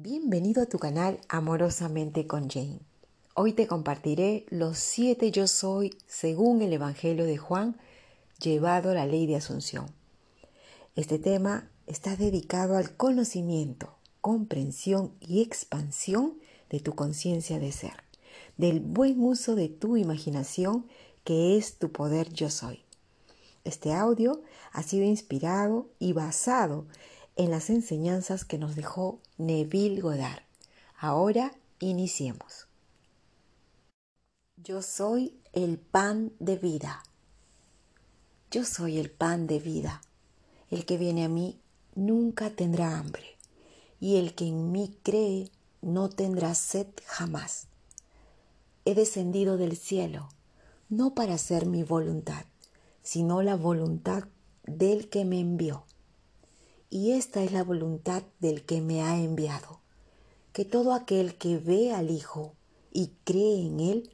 Bienvenido a tu canal Amorosamente con Jane. Hoy te compartiré los siete yo soy según el Evangelio de Juan, llevado a la ley de Asunción. Este tema está dedicado al conocimiento, comprensión y expansión de tu conciencia de ser, del buen uso de tu imaginación que es tu poder yo soy. Este audio ha sido inspirado y basado en las enseñanzas que nos dejó Neville Goddard. Ahora iniciemos. Yo soy el pan de vida. Yo soy el pan de vida. El que viene a mí nunca tendrá hambre, y el que en mí cree no tendrá sed jamás. He descendido del cielo, no para hacer mi voluntad, sino la voluntad del que me envió. Y esta es la voluntad del que me ha enviado, que todo aquel que ve al Hijo y cree en Él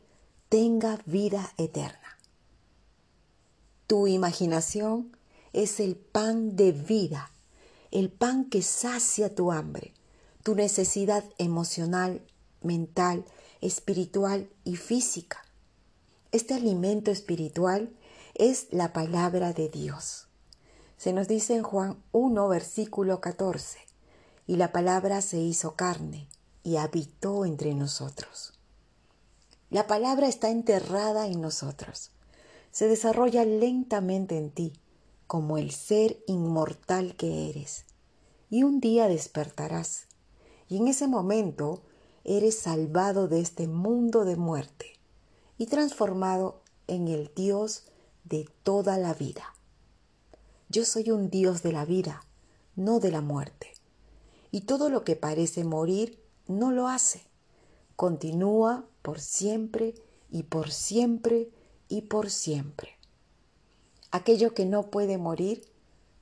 tenga vida eterna. Tu imaginación es el pan de vida, el pan que sacia tu hambre, tu necesidad emocional, mental, espiritual y física. Este alimento espiritual es la palabra de Dios. Se nos dice en Juan 1, versículo 14, y la palabra se hizo carne y habitó entre nosotros. La palabra está enterrada en nosotros. Se desarrolla lentamente en ti, como el ser inmortal que eres. Y un día despertarás. Y en ese momento eres salvado de este mundo de muerte y transformado en el Dios de toda la vida. Yo soy un Dios de la vida, no de la muerte. Y todo lo que parece morir no lo hace. Continúa por siempre y por siempre y por siempre. Aquello que no puede morir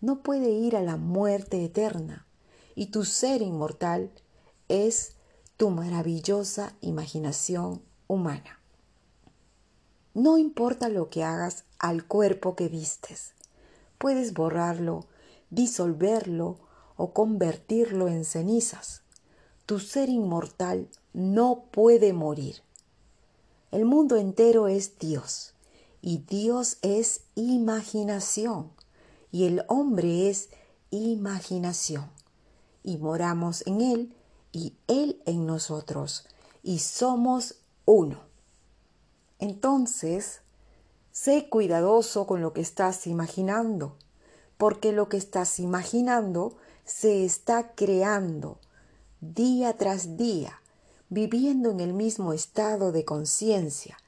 no puede ir a la muerte eterna y tu ser inmortal es tu maravillosa imaginación humana. No importa lo que hagas al cuerpo que vistes, puedes borrarlo, disolverlo o convertirlo en cenizas. Tu ser inmortal no puede morir. El mundo entero es Dios y Dios es imaginación y el hombre es imaginación y moramos en Él y Él en nosotros y somos uno. Entonces, Sé cuidadoso con lo que estás imaginando, porque lo que estás imaginando se está creando día tras día, viviendo en el mismo estado de conciencia,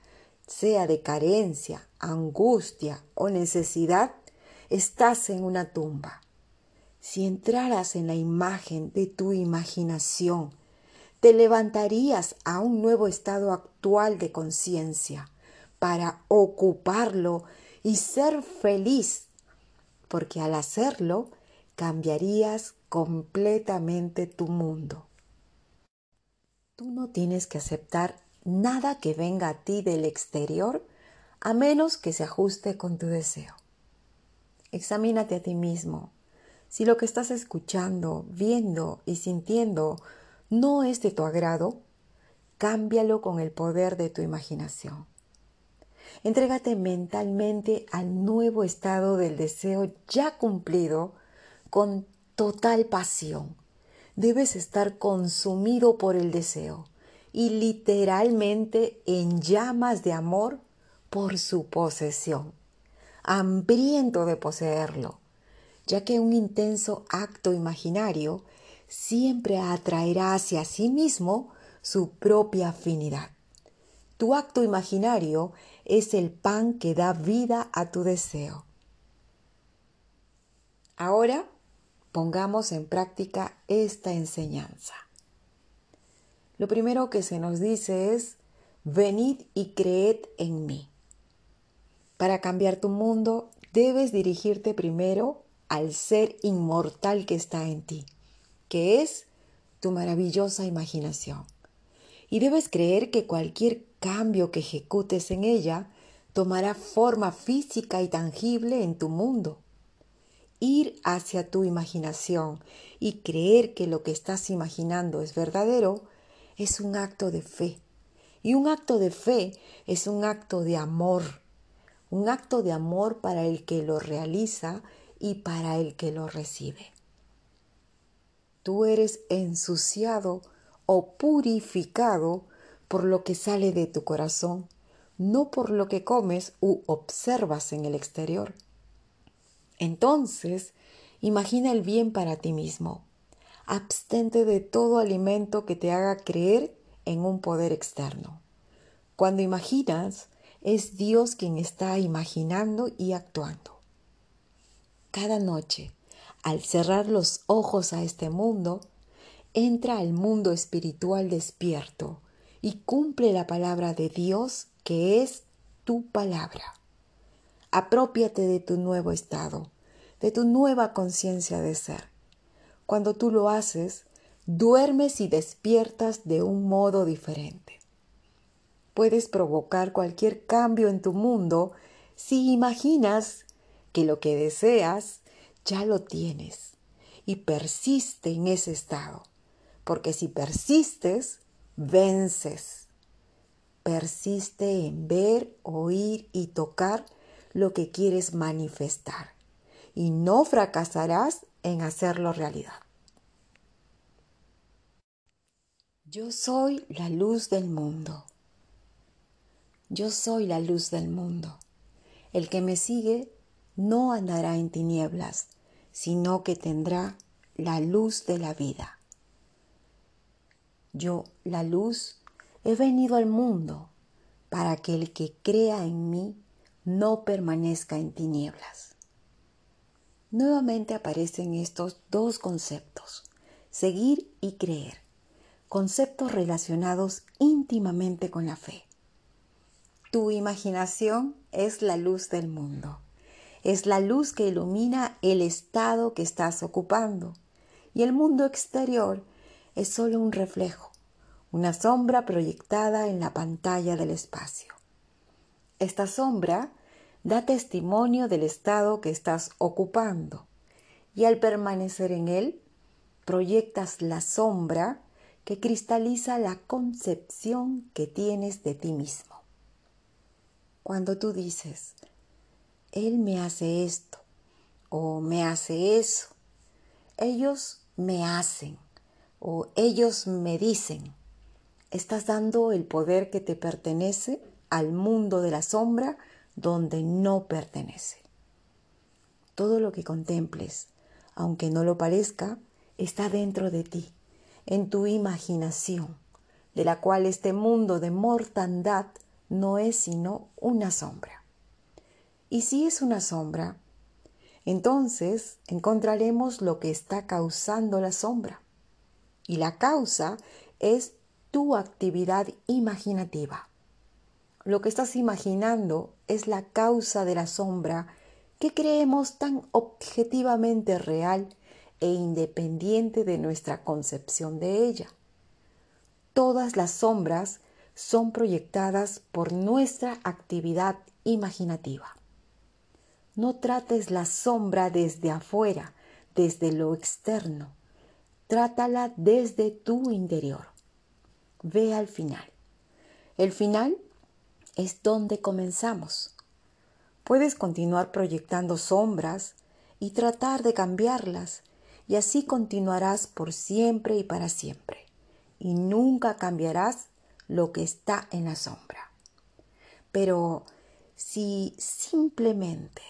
sea de carencia, angustia o necesidad, estás en una tumba. Si entraras en la imagen de tu imaginación, te levantarías a un nuevo estado actual de conciencia para ocuparlo y ser feliz, porque al hacerlo cambiarías completamente tu mundo. Tú no tienes que aceptar nada que venga a ti del exterior a menos que se ajuste con tu deseo. Examínate a ti mismo. Si lo que estás escuchando, viendo y sintiendo no es de tu agrado, cámbialo con el poder de tu imaginación. Entrégate mentalmente al nuevo estado del deseo ya cumplido con total pasión. Debes estar consumido por el deseo y literalmente en llamas de amor por su posesión, hambriento de poseerlo, ya que un intenso acto imaginario siempre atraerá hacia sí mismo su propia afinidad. Tu acto imaginario es el pan que da vida a tu deseo. Ahora pongamos en práctica esta enseñanza. Lo primero que se nos dice es, venid y creed en mí. Para cambiar tu mundo debes dirigirte primero al ser inmortal que está en ti, que es tu maravillosa imaginación. Y debes creer que cualquier cambio que ejecutes en ella tomará forma física y tangible en tu mundo. ir hacia tu imaginación y creer que lo que estás imaginando es verdadero, es un acto de fe. Y un acto de fe es un acto de amor, un acto de amor para el que lo realiza y para el que lo recibe. Tú eres ensuciado o purificado por lo que sale de tu corazón, no por lo que comes u observas en el exterior. Entonces, imagina el bien para ti mismo. Abstente de todo alimento que te haga creer en un poder externo. Cuando imaginas, es Dios quien está imaginando y actuando. Cada noche, al cerrar los ojos a este mundo, entra al mundo espiritual despierto y cumple la palabra de Dios que es tu palabra. Apropiate de tu nuevo estado, de tu nueva conciencia de ser. Cuando tú lo haces, duermes y despiertas de un modo diferente. Puedes provocar cualquier cambio en tu mundo si imaginas que lo que deseas ya lo tienes y persiste en ese estado porque si persistes, vences. Persiste en ver, oír y tocar lo que quieres manifestar y no fracasarás en hacerlo realidad. Yo soy la luz del mundo. Yo soy la luz del mundo. El que me sigue no andará en tinieblas, sino que tendrá la luz de la vida. Yo, la luz, he venido al mundo para que el que crea en mí no permanezca en tinieblas. Nuevamente aparecen estos dos conceptos, seguir y creer, conceptos relacionados íntimamente con la fe. Tu imaginación es la luz del mundo, es la luz que ilumina el estado que estás ocupando y el mundo exterior es solo un reflejo, una sombra proyectada en la pantalla del espacio. Esta sombra da testimonio del estado que estás ocupando y al permanecer en él, proyectas la sombra que cristaliza la concepción que tienes de ti mismo. Cuando tú dices, Él me hace esto o me hace eso, ellos me hacen o ellos me dicen. Estás dando el poder que te pertenece al mundo de la sombra donde no pertenece. Todo lo que contemples, aunque no lo parezca, está dentro de ti, en tu imaginación, de la cual este mundo de mortandad no es sino una sombra. Y si es una sombra, entonces encontraremos lo que está causando la sombra. Y la causa es tu actividad imaginativa. Lo que estás imaginando es la causa de la sombra que creemos tan objetivamente real e independiente de nuestra concepción de ella. Todas las sombras son proyectadas por nuestra actividad imaginativa. No trates la sombra desde afuera, desde lo externo Trátala desde tu interior. Ve al final. El final es donde comenzamos. Puedes continuar proyectando sombras y tratar de cambiarlas y así continuarás por siempre y para siempre y nunca cambiarás lo que está en la sombra. Pero si simplemente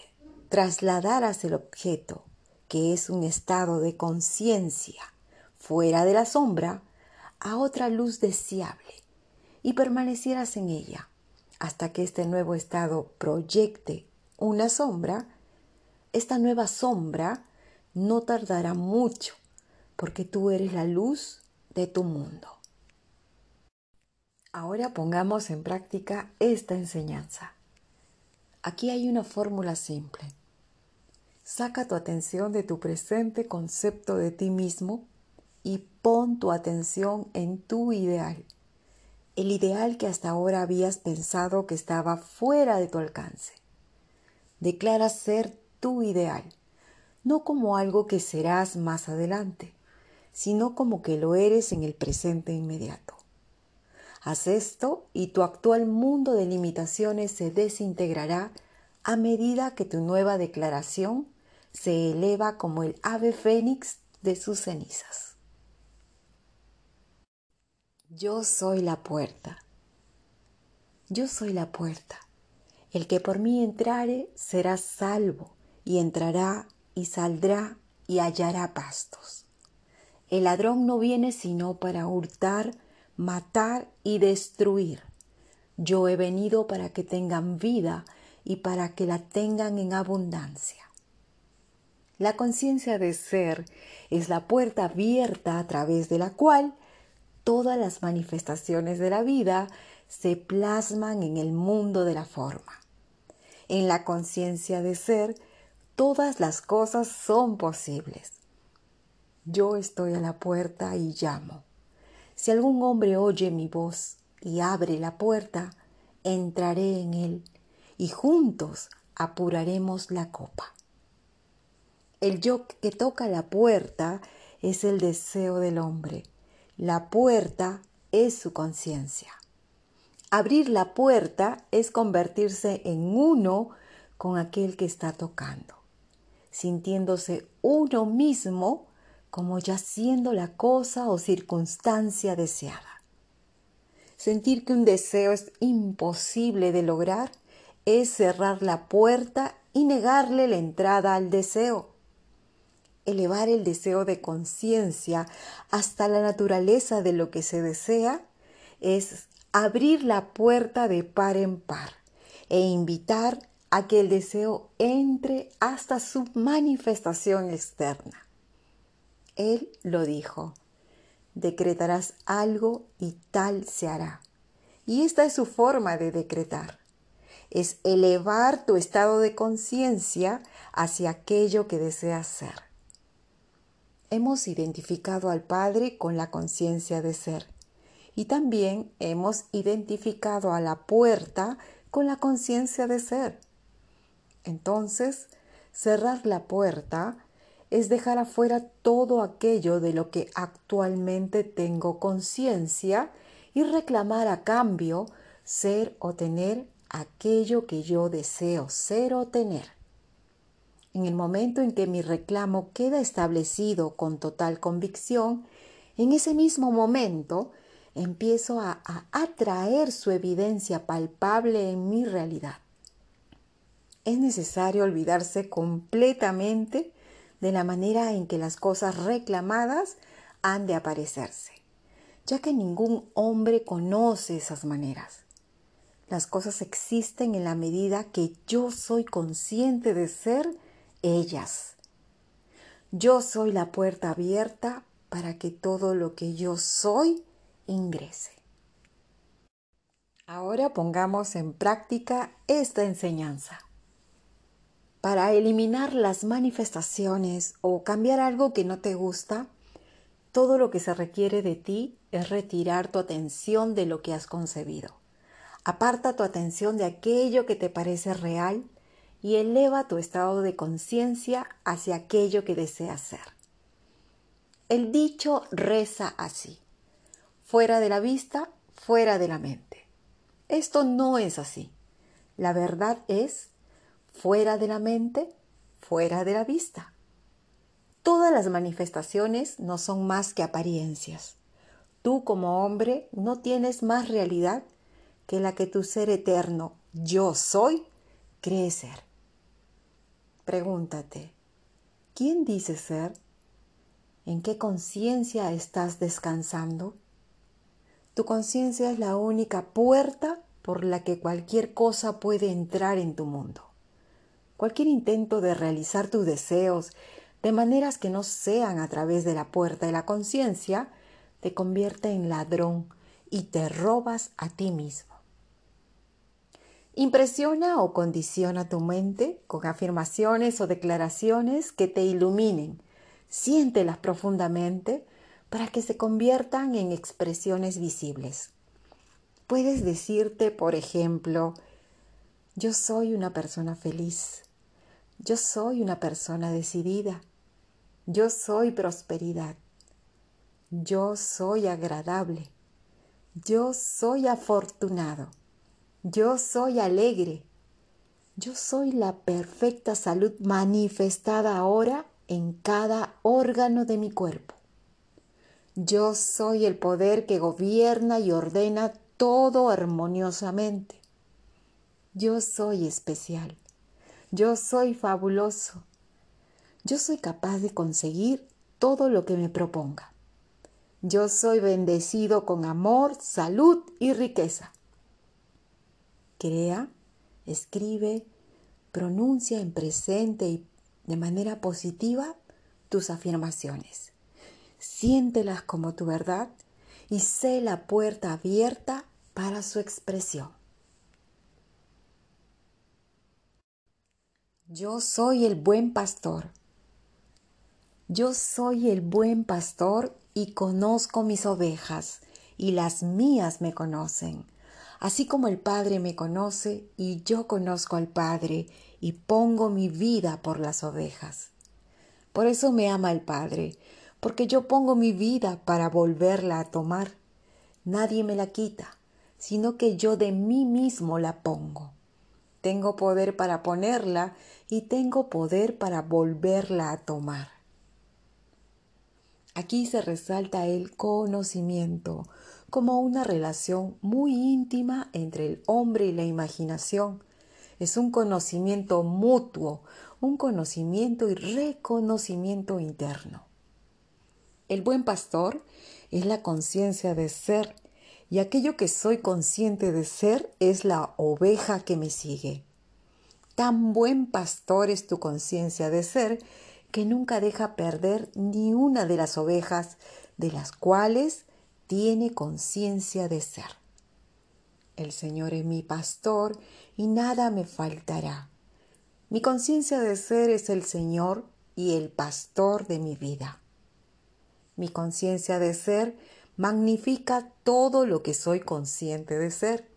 trasladaras el objeto, que es un estado de conciencia, fuera de la sombra a otra luz deseable y permanecieras en ella hasta que este nuevo estado proyecte una sombra, esta nueva sombra no tardará mucho porque tú eres la luz de tu mundo. Ahora pongamos en práctica esta enseñanza. Aquí hay una fórmula simple. Saca tu atención de tu presente concepto de ti mismo y pon tu atención en tu ideal, el ideal que hasta ahora habías pensado que estaba fuera de tu alcance. Declara ser tu ideal, no como algo que serás más adelante, sino como que lo eres en el presente inmediato. Haz esto y tu actual mundo de limitaciones se desintegrará a medida que tu nueva declaración se eleva como el ave fénix de sus cenizas. Yo soy la puerta. Yo soy la puerta. El que por mí entrare será salvo y entrará y saldrá y hallará pastos. El ladrón no viene sino para hurtar, matar y destruir. Yo he venido para que tengan vida y para que la tengan en abundancia. La conciencia de ser es la puerta abierta a través de la cual todas las manifestaciones de la vida se plasman en el mundo de la forma. En la conciencia de ser, todas las cosas son posibles. Yo estoy a la puerta y llamo. Si algún hombre oye mi voz y abre la puerta, entraré en él y juntos apuraremos la copa. El yo que toca la puerta es el deseo del hombre. La puerta es su conciencia. Abrir la puerta es convertirse en uno con aquel que está tocando, sintiéndose uno mismo como ya siendo la cosa o circunstancia deseada. Sentir que un deseo es imposible de lograr es cerrar la puerta y negarle la entrada al deseo elevar el deseo de conciencia hasta la naturaleza de lo que se desea es abrir la puerta de par en par e invitar a que el deseo entre hasta su manifestación externa. Él lo dijo, decretarás algo y tal se hará. Y esta es su forma de decretar. Es elevar tu estado de conciencia hacia aquello que deseas ser hemos identificado al Padre con la conciencia de ser y también hemos identificado a la puerta con la conciencia de ser. Entonces, cerrar la puerta es dejar afuera todo aquello de lo que actualmente tengo conciencia y reclamar a cambio ser o tener aquello que yo deseo ser o tener. En el momento en que mi reclamo queda establecido con total convicción, en ese mismo momento empiezo a, atraer su evidencia palpable en mi realidad. Es necesario olvidarse completamente de la manera en que las cosas reclamadas han de aparecerse, ya que ningún hombre conoce esas maneras. Las cosas existen en la medida que yo soy consciente de ser ellas. Yo soy la puerta abierta para que todo lo que yo soy ingrese. Ahora pongamos en práctica esta enseñanza. Para eliminar las manifestaciones o cambiar algo que no te gusta, todo lo que se requiere de ti es retirar tu atención de lo que has concebido. Aparta tu atención de aquello que te parece real y eleva tu estado de conciencia hacia aquello que deseas ser. El dicho reza así, fuera de la vista, fuera de la mente. Esto no es así. La verdad es fuera de la mente, fuera de la vista. Todas las manifestaciones no son más que apariencias. Tú como hombre no tienes más realidad que la que tu ser eterno, yo soy, cree ser. Pregúntate, ¿quién dices ser? ¿En qué conciencia estás descansando? Tu conciencia es la única puerta por la que cualquier cosa puede entrar en tu mundo. Cualquier intento de realizar tus deseos de maneras que no sean a través de la puerta de la conciencia te convierte en ladrón y te robas a ti mismo. Impresiona o condiciona tu mente con afirmaciones o declaraciones que te iluminen. Siéntelas profundamente para que se conviertan en expresiones visibles. Puedes decirte, por ejemplo, yo soy una persona feliz. Yo soy una persona decidida. Yo soy prosperidad. Yo soy agradable. Yo soy afortunado. Yo soy alegre. Yo soy la perfecta salud manifestada ahora en cada órgano de mi cuerpo. Yo soy el poder que gobierna y ordena todo armoniosamente. Yo soy especial. Yo soy fabuloso. Yo soy capaz de conseguir todo lo que me proponga. Yo soy bendecido con amor, salud y riqueza. Crea, escribe, pronuncia en presente y de manera positiva tus afirmaciones. Siéntelas como tu verdad y sé la puerta abierta para su expresión. Yo soy el buen pastor. Yo soy el buen pastor y conozco mis ovejas, y las mías me conocen, así como el Padre me conoce y yo conozco al Padre y pongo mi vida por las ovejas. Por eso me ama el Padre, porque yo pongo mi vida para volverla a tomar. Nadie me la quita, sino que yo de mí mismo la pongo. Tengo poder para ponerla y tengo poder para volverla a tomar. Aquí se resalta el conocimiento como una relación muy íntima entre el hombre y la imaginación. Es un conocimiento mutuo, un conocimiento y reconocimiento interno. El buen pastor es la conciencia de ser y aquello que soy consciente de ser es la oveja que me sigue. Tan buen pastor es tu conciencia de ser que nunca deja perder ni una de las ovejas de las cuales tiene conciencia de ser. El Señor es mi pastor y nada me faltará. Mi conciencia de ser es el Señor y el pastor de mi vida. Mi conciencia de ser magnifica todo lo que soy consciente de ser.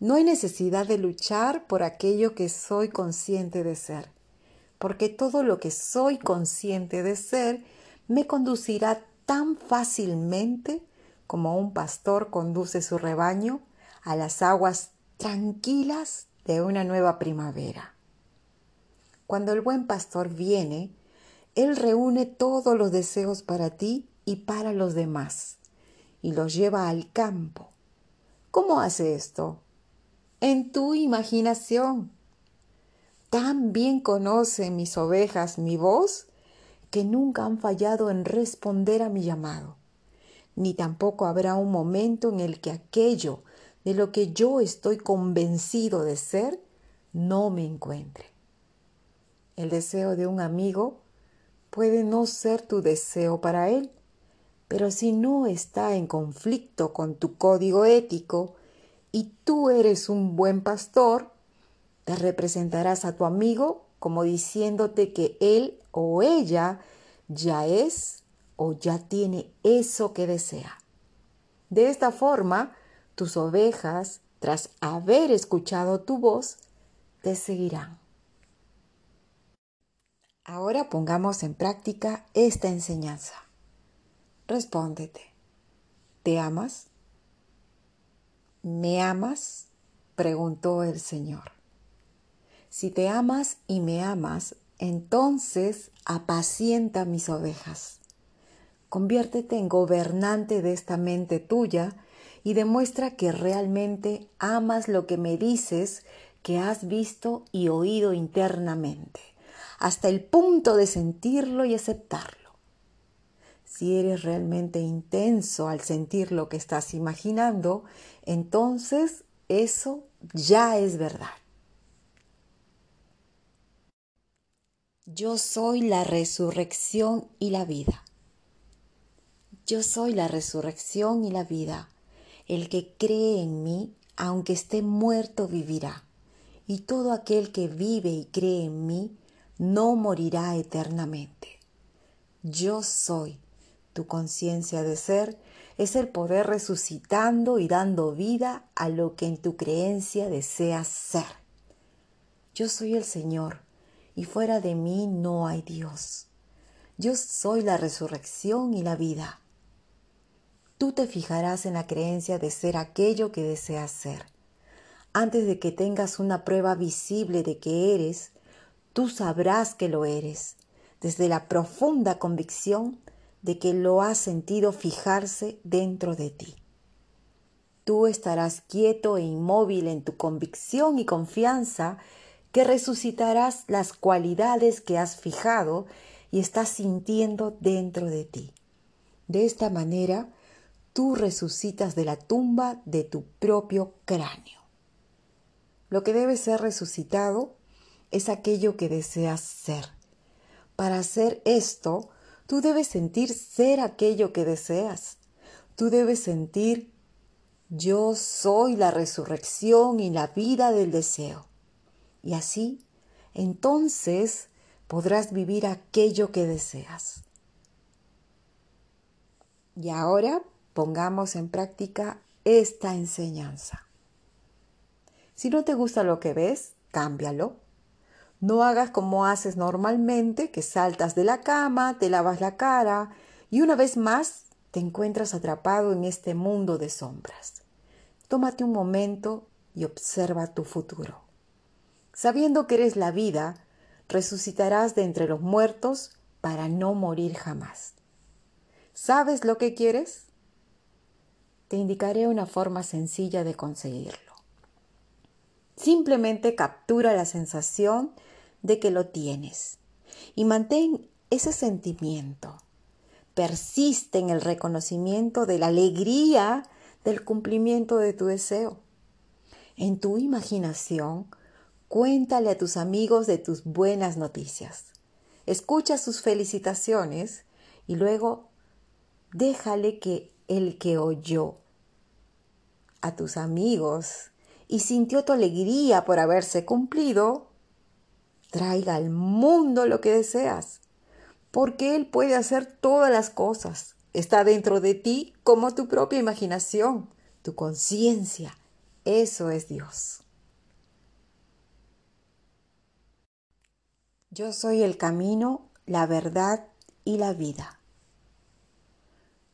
No hay necesidad de luchar por aquello que soy consciente de ser, porque todo lo que soy consciente de ser me conducirá tan fácilmente como un pastor conduce su rebaño a las aguas tranquilas de una nueva primavera. Cuando el buen pastor viene, Él reúne todos los deseos para ti y para los demás y los lleva al campo. ¿Cómo hace esto? En tu imaginación. Tan bien conocen mis ovejas mi voz que nunca han fallado en responder a mi llamado, ni tampoco habrá un momento en el que aquello de lo que yo estoy convencido de ser no me encuentre. El deseo de un amigo puede no ser tu deseo para él, pero si no está en conflicto con tu código ético y tú eres un buen pastor, te representarás a tu amigo como diciéndote que él o ella ya es o ya tiene eso que desea. De esta forma, tus ovejas, tras haber escuchado tu voz, te seguirán. Ahora pongamos en práctica esta enseñanza. Respóndete. ¿Te amas? ¿Me amas? preguntó el Señor. Si te amas y me amas, entonces apacienta mis ovejas. Conviértete en gobernante de esta mente tuya y demuestra que realmente amas lo que me dices que has visto y oído internamente, hasta el punto de sentirlo y aceptarlo si eres realmente intenso al sentir lo que estás imaginando, entonces eso ya es verdad. Yo soy la resurrección y la vida. Yo soy la resurrección y la vida. El que cree en mí, aunque esté muerto, vivirá. Y todo aquel que vive y cree en mí, no morirá eternamente. Yo soy tu conciencia de ser es el poder resucitando y dando vida a lo que en tu creencia deseas ser. Yo soy el Señor y fuera de mí no hay Dios. Yo soy la resurrección y la vida. Tú te fijarás en la creencia de ser aquello que deseas ser. Antes de que tengas una prueba visible de que eres, tú sabrás que lo eres, desde la profunda convicción de que lo has sentido fijarse dentro de ti. Tú estarás quieto e inmóvil en tu convicción y confianza que resucitarás las cualidades que has fijado y estás sintiendo dentro de ti. De esta manera, tú resucitas de la tumba de tu propio cráneo. Lo que debe ser resucitado es aquello que deseas ser. Para hacer esto, tú debes sentir ser aquello que deseas. Tú debes sentir yo soy la resurrección y la vida del deseo. Y así, entonces podrás vivir aquello que deseas. Y ahora pongamos en práctica esta enseñanza. Si no te gusta lo que ves, cámbialo. No hagas como haces normalmente, que saltas de la cama, te lavas la cara y una vez más te encuentras atrapado en este mundo de sombras. Tómate un momento y observa tu futuro. Sabiendo que eres la vida, resucitarás de entre los muertos para no morir jamás. ¿Sabes lo que quieres? Te indicaré una forma sencilla de conseguirlo. Simplemente captura la sensación de que lo tienes y mantén ese sentimiento. Persiste en el reconocimiento de la alegría del cumplimiento de tu deseo. En tu imaginación, cuéntale a tus amigos de tus buenas noticias. Escucha sus felicitaciones y luego déjale que el que oyó a tus amigos y sintió tu alegría por haberse cumplido, traiga al mundo lo que deseas, porque Él puede hacer todas las cosas Está dentro de ti como tu propia imaginación, tu conciencia. Eso es Dios. Yo soy el camino, la verdad y la vida.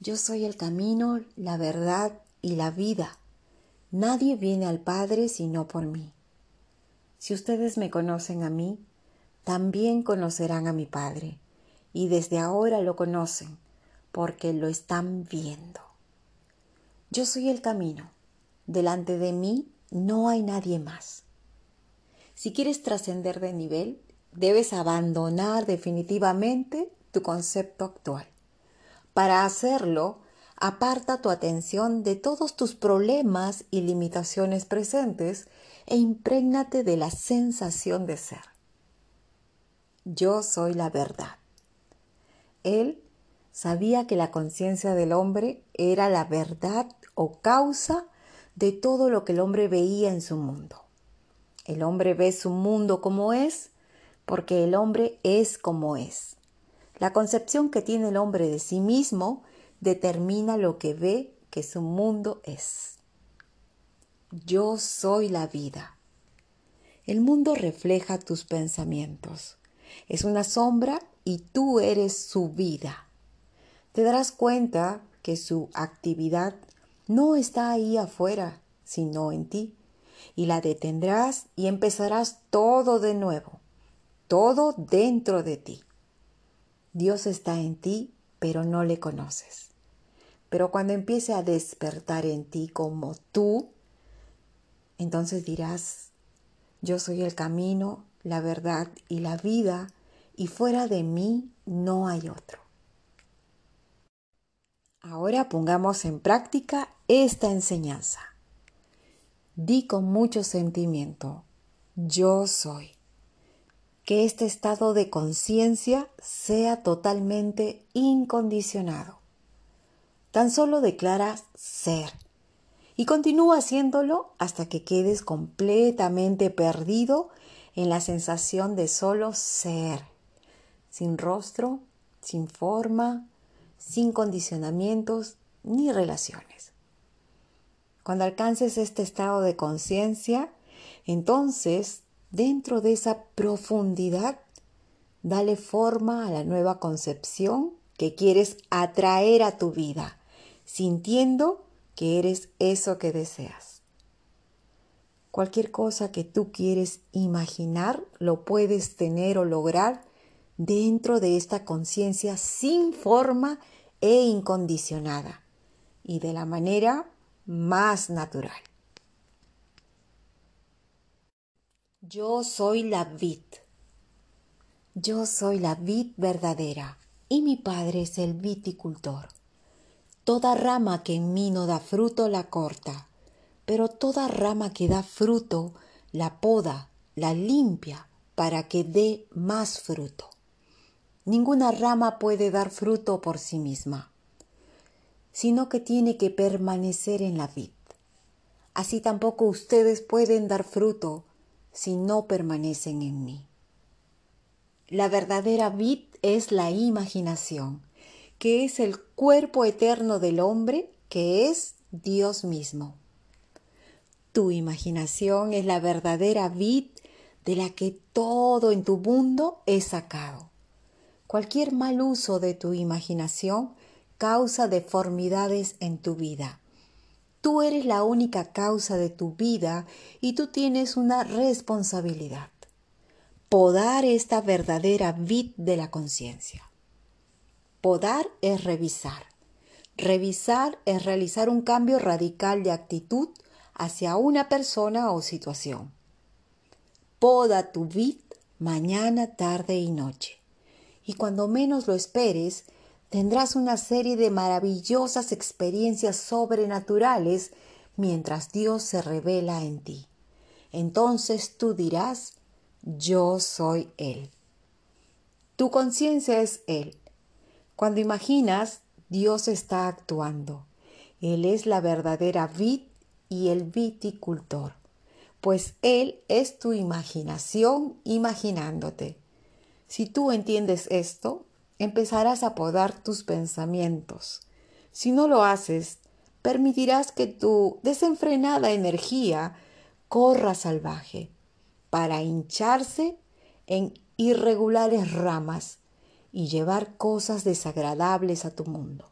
Yo soy el camino, la verdad y la vida. Nadie viene al Padre sino por mí. Si ustedes me conocen a mí, también conocerán a mi Padre, y desde ahora lo conocen porque lo están viendo. Yo soy el camino. Delante de mí no hay nadie más. Si quieres trascender de nivel, debes abandonar definitivamente tu concepto actual. Para hacerlo, aparta tu atención de todos tus problemas y limitaciones presentes e imprégnate de la sensación de ser. Yo soy la verdad. Él sabía que la conciencia del hombre era la verdad o causa de todo lo que el hombre veía en su mundo. El hombre ve su mundo como es porque el hombre es como es. La concepción que tiene el hombre de sí mismo determina lo que ve que su mundo es. Yo soy la vida. El mundo refleja tus pensamientos. Es una sombra y tú eres su vida te darás cuenta que su actividad no está ahí afuera, sino en ti, y la detendrás y empezarás todo de nuevo, todo dentro de ti. Dios está en ti, pero no le conoces. Pero cuando empiece a despertar en ti como tú, entonces dirás, yo soy el camino, la verdad y la vida, y fuera de mí no hay otro. Ahora pongamos en práctica esta enseñanza. Di con mucho sentimiento, yo soy. Que este estado de conciencia sea totalmente incondicionado. Tan solo declara ser y continúa haciéndolo hasta que quedes completamente perdido en la sensación de solo ser, sin rostro, sin forma, sin condicionamientos ni relaciones. Cuando alcances este estado de conciencia, entonces, dentro de esa profundidad, Dale forma a la nueva concepción que quieres atraer a tu vida, sintiendo que eres eso que deseas. Cualquier cosa que tú quieres imaginar lo puedes tener o lograr dentro de esta conciencia sin forma e incondicionada y de la manera más natural. Yo soy la vid. Yo soy la vid verdadera y mi padre es el viticultor. Toda rama que en mí no da fruto la corta, pero toda rama que da fruto la poda, la limpia para que dé más fruto. Ninguna rama puede dar fruto por sí misma, sino que tiene que permanecer en la vid. Así tampoco ustedes pueden dar fruto si no permanecen en mí. La verdadera vid es la imaginación que es el cuerpo eterno del hombre, que es Dios mismo. Tu imaginación es la verdadera vid de la que todo en tu mundo es sacado. Cualquier mal uso de tu imaginación causa deformidades en tu vida. Tú eres la única causa de tu vida y tú tienes una responsabilidad. Podar esta verdadera vid de la conciencia. Podar es revisar. Revisar es realizar un cambio radical de actitud hacia una persona o situación. Poda tu vid mañana, tarde y noche. Y cuando menos lo esperes, tendrás una serie de maravillosas experiencias sobrenaturales mientras Dios se revela en ti. Entonces tú dirás, yo soy Él. Tu conciencia es Él cuando imaginas, Dios está actuando. Él es la verdadera vid y el viticultor, pues Él es tu imaginación imaginándote. Si tú entiendes esto, empezarás a podar tus pensamientos. Si no lo haces, permitirás que tu desenfrenada energía corra salvaje para hincharse en irregulares ramas y llevar cosas desagradables a tu mundo.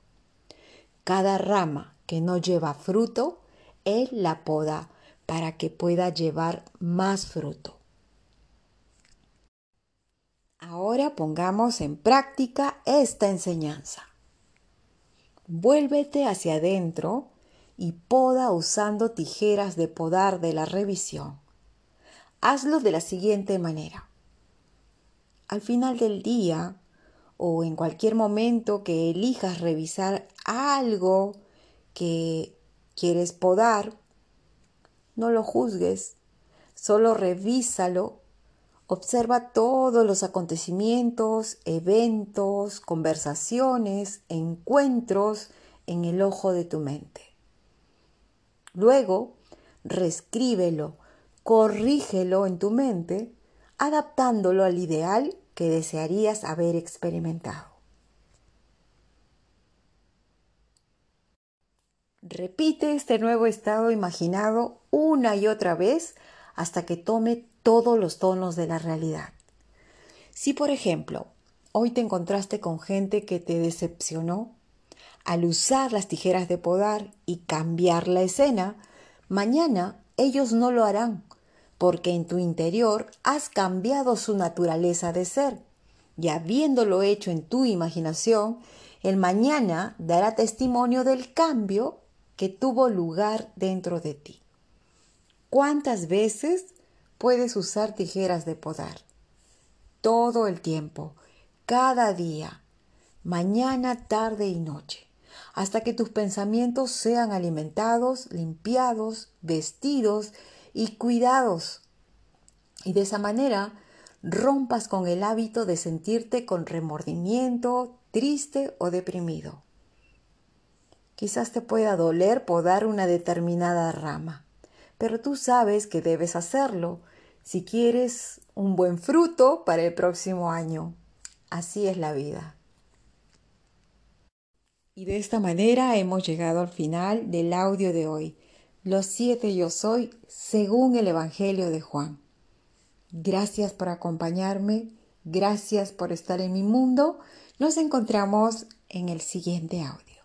Cada rama que no lleva fruto, Él la poda para que pueda llevar más fruto. Ahora pongamos en práctica esta enseñanza. Vuélvete hacia adentro y poda usando tijeras de podar de la revisión. Hazlo de la siguiente manera. Al final del día, o en cualquier momento que elijas revisar algo que quieres podar, no lo juzgues, solo revísalo, observa todos los acontecimientos, eventos, conversaciones, encuentros en el ojo de tu mente. Luego, reescríbelo, corrígelo en tu mente, adaptándolo al ideal que desearías haber experimentado. Repite este nuevo estado imaginado una y otra vez hasta que tome todos los tonos de la realidad. Si, por ejemplo, hoy te encontraste con gente que te decepcionó, al usar las tijeras de podar y cambiar la escena, mañana ellos no lo harán porque en tu interior has cambiado su naturaleza de ser, y habiéndolo hecho en tu imaginación, el mañana dará testimonio del cambio que tuvo lugar dentro de ti. ¿Cuántas veces puedes usar tijeras de podar? Todo el tiempo, cada día, mañana, tarde y noche, hasta que tus pensamientos sean alimentados, limpiados, vestidos y cuidados. Y de esa manera rompas con el hábito de sentirte con remordimiento, triste o deprimido. Quizás te pueda doler podar una determinada rama, pero tú sabes que debes hacerlo si quieres un buen fruto para el próximo año. Así es la vida. Y de esta manera hemos llegado al final del audio de hoy los siete yo soy según el Evangelio de Juan. Gracias por acompañarme, Gracias por estar en mi mundo. Nos encontramos en el siguiente audio.